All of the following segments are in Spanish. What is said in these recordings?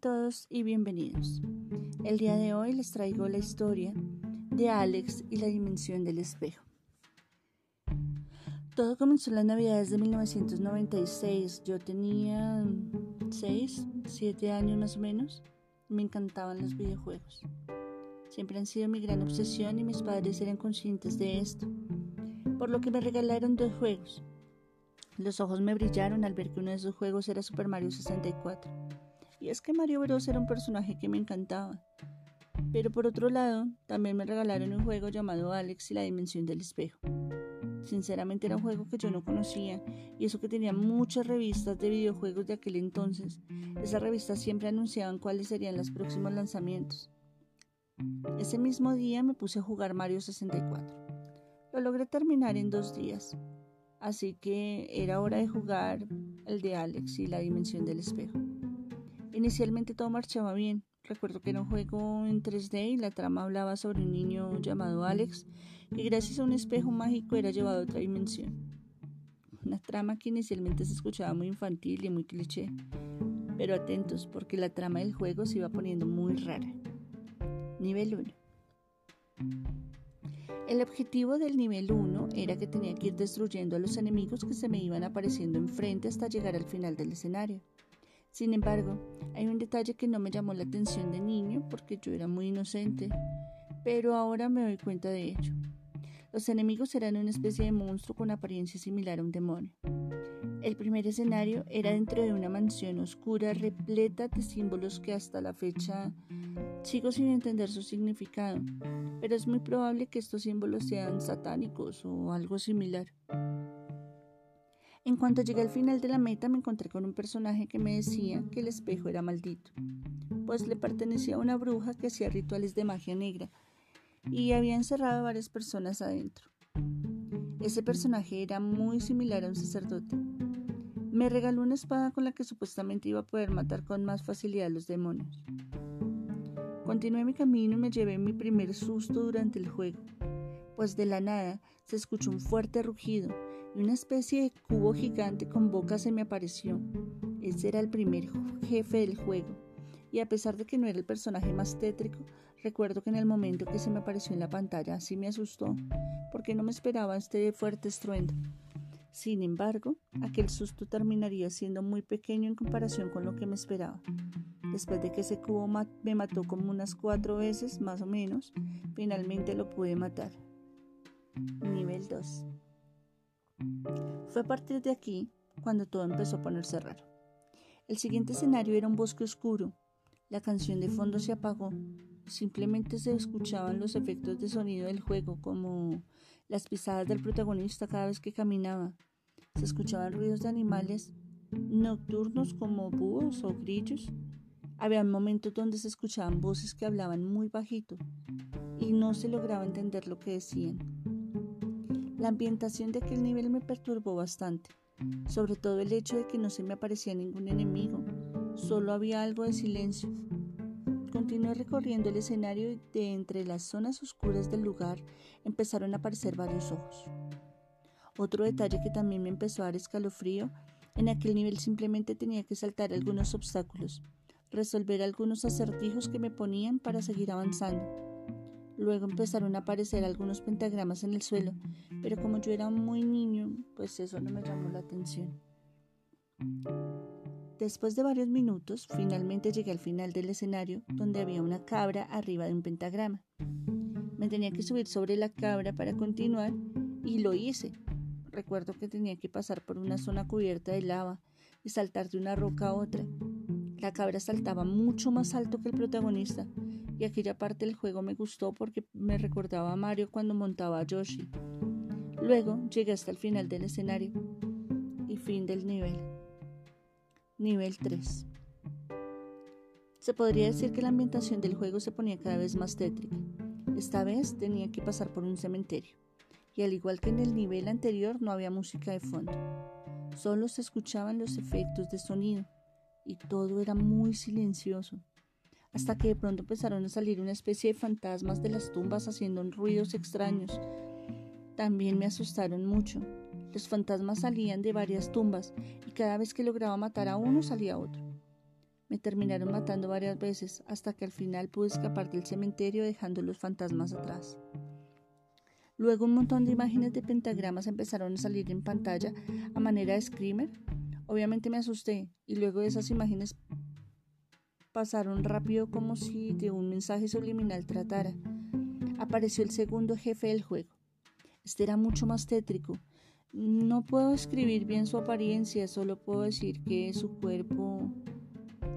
todos y bienvenidos. El día de hoy les traigo la historia de Alex y la dimensión del espejo. Todo comenzó en las navidades de 1996. Yo tenía 6, 7 años más o menos. Me encantaban los videojuegos. Siempre han sido mi gran obsesión y mis padres eran conscientes de esto, por lo que me regalaron dos juegos. Los ojos me brillaron al ver que uno de esos juegos era Super Mario 64. Y es que Mario Bros era un personaje que me encantaba. Pero por otro lado, también me regalaron un juego llamado Alex y la Dimensión del Espejo. Sinceramente era un juego que yo no conocía y eso que tenía muchas revistas de videojuegos de aquel entonces. Esas revistas siempre anunciaban cuáles serían los próximos lanzamientos. Ese mismo día me puse a jugar Mario 64. Lo logré terminar en dos días. Así que era hora de jugar el de Alex y la dimensión del espejo. Inicialmente todo marchaba bien. Recuerdo que era un juego en 3D y la trama hablaba sobre un niño llamado Alex que gracias a un espejo mágico era llevado a otra dimensión. Una trama que inicialmente se escuchaba muy infantil y muy cliché. Pero atentos porque la trama del juego se iba poniendo muy rara. Nivel 1. El objetivo del nivel 1 era que tenía que ir destruyendo a los enemigos que se me iban apareciendo enfrente hasta llegar al final del escenario. Sin embargo, hay un detalle que no me llamó la atención de niño porque yo era muy inocente, pero ahora me doy cuenta de ello. Los enemigos eran una especie de monstruo con apariencia similar a un demonio. El primer escenario era dentro de una mansión oscura repleta de símbolos que hasta la fecha sigo sin entender su significado, pero es muy probable que estos símbolos sean satánicos o algo similar. En cuanto llegué al final de la meta me encontré con un personaje que me decía que el espejo era maldito, pues le pertenecía a una bruja que hacía rituales de magia negra y había encerrado a varias personas adentro. Ese personaje era muy similar a un sacerdote. Me regaló una espada con la que supuestamente iba a poder matar con más facilidad a los demonios. Continué mi camino y me llevé mi primer susto durante el juego, pues de la nada se escuchó un fuerte rugido una especie de cubo gigante con boca se me apareció. Ese era el primer jefe del juego, y a pesar de que no era el personaje más tétrico, recuerdo que en el momento que se me apareció en la pantalla sí me asustó, porque no me esperaba este fuerte estruendo. Sin embargo, aquel susto terminaría siendo muy pequeño en comparación con lo que me esperaba. Después de que ese cubo me mató como unas cuatro veces, más o menos, finalmente lo pude matar. Nivel 2. Fue a partir de aquí cuando todo empezó a ponerse raro. El siguiente escenario era un bosque oscuro. La canción de fondo se apagó. Simplemente se escuchaban los efectos de sonido del juego, como las pisadas del protagonista cada vez que caminaba. Se escuchaban ruidos de animales nocturnos como búhos o grillos había momentos donde se escuchaban voces que hablaban muy bajito y no se lograba entender lo que decían. La ambientación de aquel nivel me perturbó bastante, sobre todo el hecho de que no se me aparecía ningún enemigo, solo había algo de silencio. Continué recorriendo el escenario y de entre las zonas oscuras del lugar empezaron a aparecer varios ojos. Otro detalle que también me empezó a dar escalofrío, en aquel nivel simplemente tenía que saltar algunos obstáculos, resolver algunos acertijos que me ponían para seguir avanzando. Luego empezaron a aparecer algunos pentagramas en el suelo, pero como yo era muy niño, pues eso no me llamó la atención. Después de varios minutos, finalmente llegué al final del escenario, donde había una cabra arriba de un pentagrama. Me tenía que subir sobre la cabra para continuar y lo hice. Recuerdo que tenía que pasar por una zona cubierta de lava y saltar de una roca a otra. La cabra saltaba mucho más alto que el protagonista y aquella parte del juego me gustó porque me recordaba a Mario cuando montaba a Yoshi. Luego llegué hasta el final del escenario y fin del nivel. Nivel 3. Se podría decir que la ambientación del juego se ponía cada vez más tétrica. Esta vez tenía que pasar por un cementerio y al igual que en el nivel anterior no había música de fondo. Solo se escuchaban los efectos de sonido y todo era muy silencioso, hasta que de pronto empezaron a salir una especie de fantasmas de las tumbas haciendo ruidos extraños. También me asustaron mucho. Los fantasmas salían de varias tumbas y cada vez que lograba matar a uno salía otro. Me terminaron matando varias veces hasta que al final pude escapar del cementerio dejando los fantasmas atrás. Luego un montón de imágenes de pentagramas empezaron a salir en pantalla a manera de screamer. Obviamente me asusté y luego esas imágenes pasaron rápido como si de un mensaje subliminal tratara. Apareció el segundo jefe del juego. Este era mucho más tétrico. No puedo escribir bien su apariencia, solo puedo decir que su cuerpo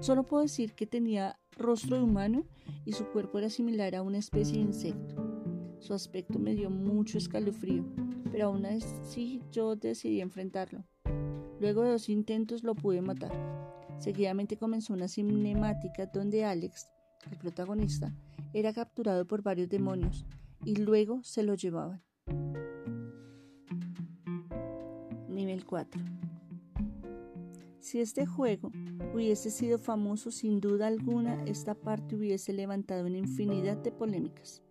Solo puedo decir que tenía rostro de humano y su cuerpo era similar a una especie de insecto. Su aspecto me dio mucho escalofrío, pero aún así yo decidí enfrentarlo. Luego de dos intentos lo pude matar. Seguidamente comenzó una cinemática donde Alex, el protagonista, era capturado por varios demonios y luego se lo llevaban. Nivel 4 si este juego hubiese sido famoso, sin duda alguna, esta parte hubiese levantado una infinidad de polémicas,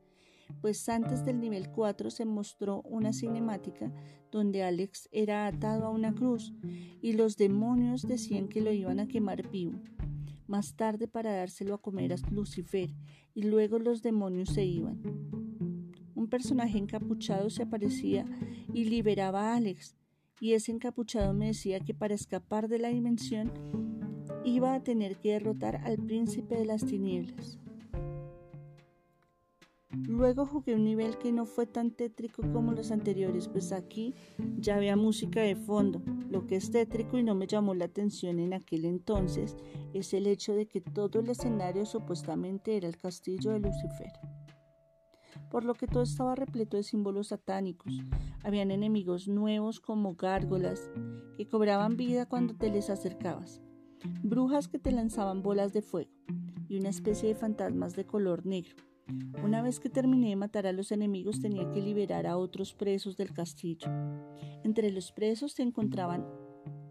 pues antes del nivel 4 se mostró una cinemática donde Alex era atado a una cruz y los demonios decían que lo iban a quemar vivo. Más tarde para dárselo a comer a Lucifer y luego los demonios se iban. Un personaje encapuchado se aparecía y liberaba a Alex, y ese encapuchado me decía que para escapar de la dimensión iba a tener que derrotar al príncipe de las tinieblas. Luego jugué un nivel que no fue tan tétrico como los anteriores, pues aquí ya había música de fondo. Lo que es tétrico y no me llamó la atención en aquel entonces es el hecho de que todo el escenario supuestamente era el castillo de Lucifer por lo que todo estaba repleto de símbolos satánicos. Habían enemigos nuevos como gárgolas, que cobraban vida cuando te les acercabas, brujas que te lanzaban bolas de fuego y una especie de fantasmas de color negro. Una vez que terminé de matar a los enemigos tenía que liberar a otros presos del castillo. Entre los presos se encontraban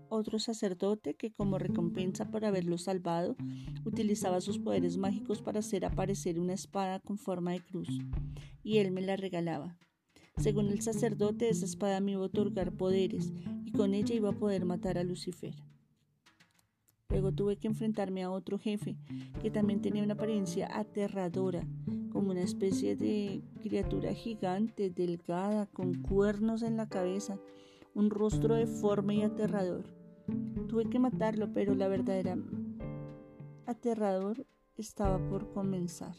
otro sacerdote que como recompensa por haberlo salvado utilizaba sus poderes mágicos para hacer aparecer una espada con forma de cruz, y él me la regalaba. Según el sacerdote, esa espada me iba a otorgar poderes, y con ella iba a poder matar a Lucifer. Luego tuve que enfrentarme a otro jefe, que también tenía una apariencia aterradora, como una especie de criatura gigante, delgada, con cuernos en la cabeza, un rostro deforme y aterrador. Tuve que matarlo, pero la verdadera aterrador estaba por comenzar.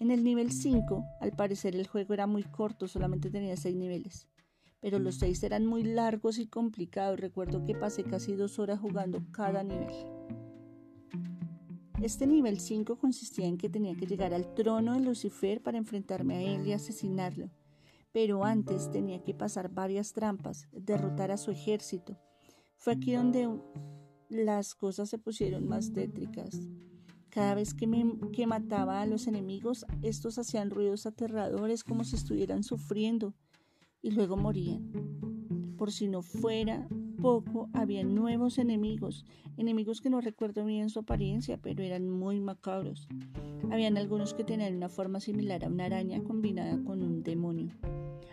En el nivel 5, al parecer el juego era muy corto, solamente tenía 6 niveles, pero los 6 eran muy largos y complicados. Recuerdo que pasé casi dos horas jugando cada nivel. Este nivel 5 consistía en que tenía que llegar al trono de Lucifer para enfrentarme a él y asesinarlo pero antes tenía que pasar varias trampas, derrotar a su ejército. Fue aquí donde las cosas se pusieron más tétricas. Cada vez que, me, que mataba a los enemigos, estos hacían ruidos aterradores como si estuvieran sufriendo y luego morían. Por si no fuera poco, había nuevos enemigos, enemigos que no recuerdo bien su apariencia, pero eran muy macabros. Habían algunos que tenían una forma similar a una araña combinada con un demonio.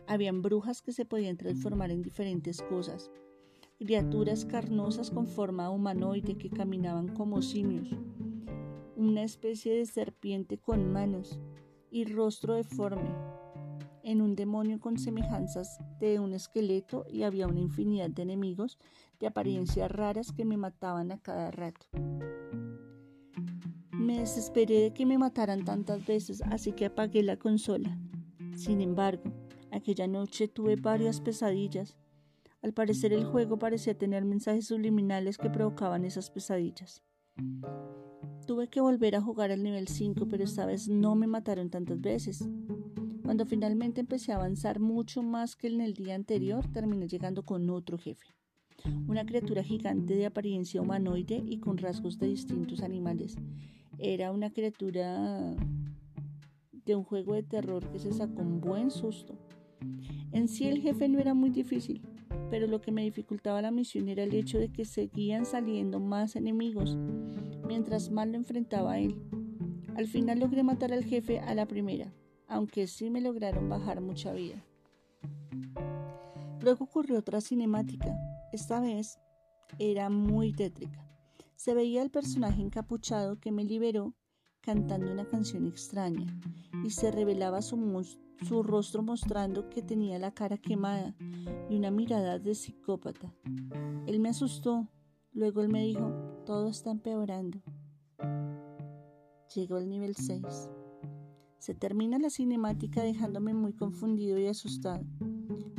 Habían brujas que se podían transformar en diferentes cosas, criaturas carnosas con forma humanoide que caminaban como simios, una especie de serpiente con manos y rostro deforme, en un demonio con semejanzas de un esqueleto y había una infinidad de enemigos de apariencias raras que me mataban a cada rato. Me desesperé de que me mataran tantas veces, así que apagué la consola. Sin embargo, aquella noche tuve varias pesadillas. Al parecer el juego parecía tener mensajes subliminales que provocaban esas pesadillas. Tuve que volver a jugar al nivel 5, pero esta vez no me mataron tantas veces. Cuando finalmente empecé a avanzar mucho más que en el día anterior, terminé llegando con otro jefe. Una criatura gigante de apariencia humanoide y con rasgos de distintos animales. Era una criatura de un juego de terror que se sacó un buen susto. En sí el jefe no era muy difícil, pero lo que me dificultaba la misión era el hecho de que seguían saliendo más enemigos, mientras más lo enfrentaba a él. Al final logré matar al jefe a la primera, aunque sí me lograron bajar mucha vida. Luego ocurrió otra cinemática. Esta vez era muy tétrica. Se veía el personaje encapuchado que me liberó cantando una canción extraña y se revelaba su, su rostro mostrando que tenía la cara quemada y una mirada de psicópata. Él me asustó, luego él me dijo, todo está empeorando. Llegó al nivel 6. Se termina la cinemática dejándome muy confundido y asustado.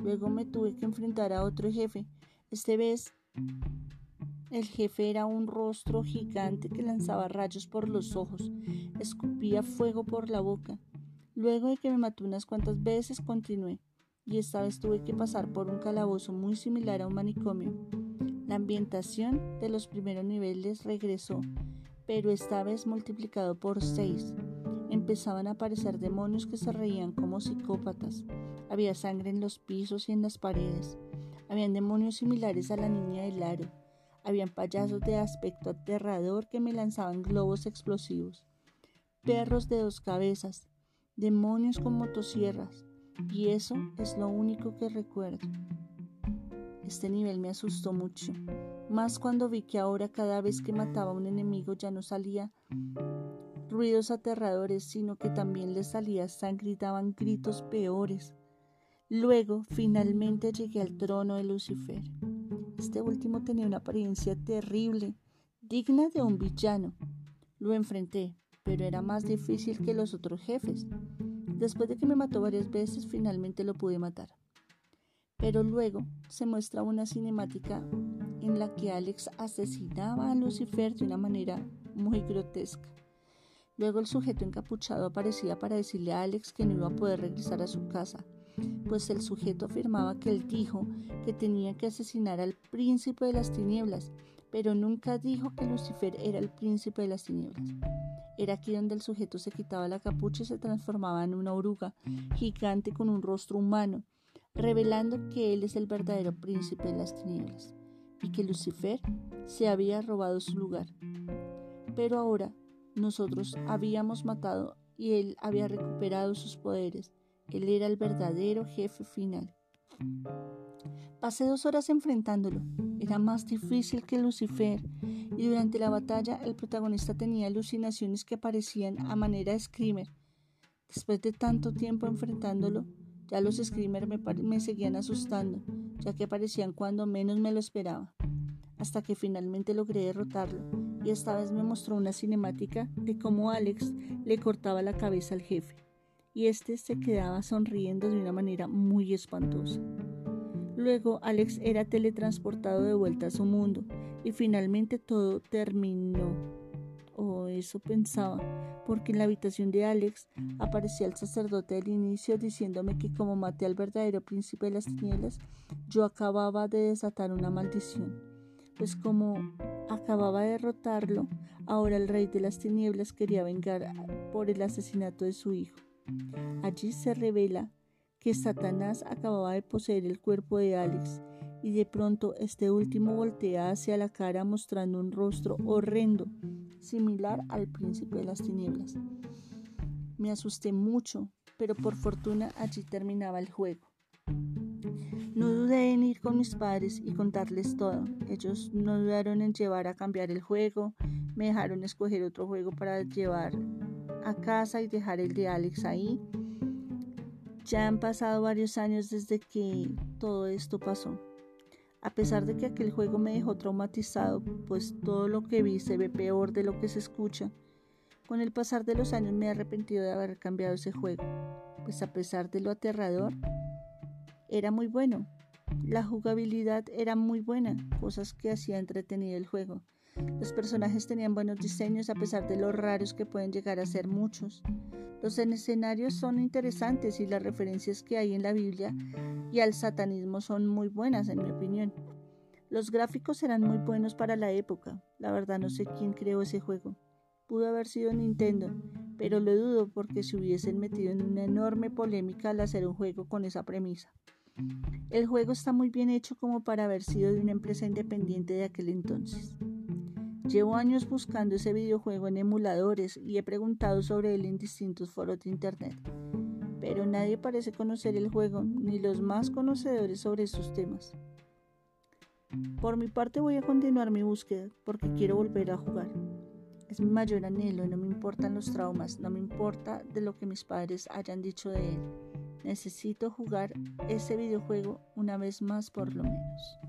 Luego me tuve que enfrentar a otro jefe. Este vez el jefe era un rostro gigante que lanzaba rayos por los ojos, escupía fuego por la boca. Luego de que me mató unas cuantas veces, continué, y esta vez tuve que pasar por un calabozo muy similar a un manicomio. La ambientación de los primeros niveles regresó, pero esta vez multiplicado por seis. Empezaban a aparecer demonios que se reían como psicópatas. Había sangre en los pisos y en las paredes. Habían demonios similares a la niña del aro. Habían payasos de aspecto aterrador que me lanzaban globos explosivos. Perros de dos cabezas. Demonios con motosierras. Y eso es lo único que recuerdo. Este nivel me asustó mucho, más cuando vi que ahora cada vez que mataba a un enemigo ya no salía ruidos aterradores, sino que también le salía sangre y daban gritos peores. Luego, finalmente llegué al trono de Lucifer. Este último tenía una apariencia terrible, digna de un villano. Lo enfrenté, pero era más difícil que los otros jefes. Después de que me mató varias veces, finalmente lo pude matar. Pero luego se muestra una cinemática en la que Alex asesinaba a Lucifer de una manera muy grotesca. Luego el sujeto encapuchado aparecía para decirle a Alex que no iba a poder regresar a su casa, pues el sujeto afirmaba que él dijo que tenía que asesinar al príncipe de las tinieblas, pero nunca dijo que Lucifer era el príncipe de las tinieblas. Era aquí donde el sujeto se quitaba la capucha y se transformaba en una oruga gigante con un rostro humano revelando que Él es el verdadero príncipe de las tinieblas y que Lucifer se había robado su lugar. Pero ahora nosotros habíamos matado y Él había recuperado sus poderes. Él era el verdadero jefe final. Pasé dos horas enfrentándolo. Era más difícil que Lucifer y durante la batalla el protagonista tenía alucinaciones que parecían a manera de screamer. Después de tanto tiempo enfrentándolo, ya los screamers me, seguían asustando, ya que aparecían cuando menos me lo esperaba, hasta que finalmente logré derrotarlo, y esta vez me mostró una cinemática de cómo Alex le cortaba la cabeza al jefe, y este se quedaba sonriendo de una manera muy espantosa. Luego Alex era teletransportado de vuelta a su mundo, y finalmente todo terminó o eso pensaba, porque en la habitación de Alex aparecía el sacerdote del inicio diciéndome que como maté al verdadero príncipe de las tinieblas, yo acababa de desatar una maldición. Pues como acababa de derrotarlo, ahora el rey de las tinieblas quería vengar por el asesinato de su hijo. Allí se revela que Satanás acababa de poseer el cuerpo de Alex y de pronto este último voltea hacia la cara mostrando un rostro horrendo similar al príncipe de las tinieblas. Me asusté mucho, pero por fortuna allí terminaba el juego. No dudé en ir con mis padres y contarles todo. Ellos no dudaron en llevar a cambiar el juego, me dejaron escoger otro juego para llevar a casa y dejar el de Alex ahí. Ya han pasado varios años desde que todo esto pasó. A pesar de que aquel juego me dejó traumatizado, pues todo lo que vi se ve peor de lo que se escucha, con el pasar de los años me he arrepentido de haber cambiado ese juego, pues a pesar de lo aterrador, era muy bueno. La jugabilidad era muy buena, cosas que hacía entretenido el juego. Los personajes tenían buenos diseños a pesar de lo raros que pueden llegar a ser muchos. Los escenarios son interesantes y las referencias que hay en la Biblia y al satanismo son muy buenas en mi opinión. Los gráficos eran muy buenos para la época. La verdad no sé quién creó ese juego. Pudo haber sido Nintendo, pero lo dudo porque se hubiesen metido en una enorme polémica al hacer un juego con esa premisa. El juego está muy bien hecho como para haber sido de una empresa independiente de aquel entonces. Llevo años buscando ese videojuego en emuladores y he preguntado sobre él en distintos foros de internet, pero nadie parece conocer el juego ni los más conocedores sobre estos temas. Por mi parte voy a continuar mi búsqueda porque quiero volver a jugar. Es mi mayor anhelo, y no me importan los traumas, no me importa de lo que mis padres hayan dicho de él. Necesito jugar ese videojuego una vez más por lo menos.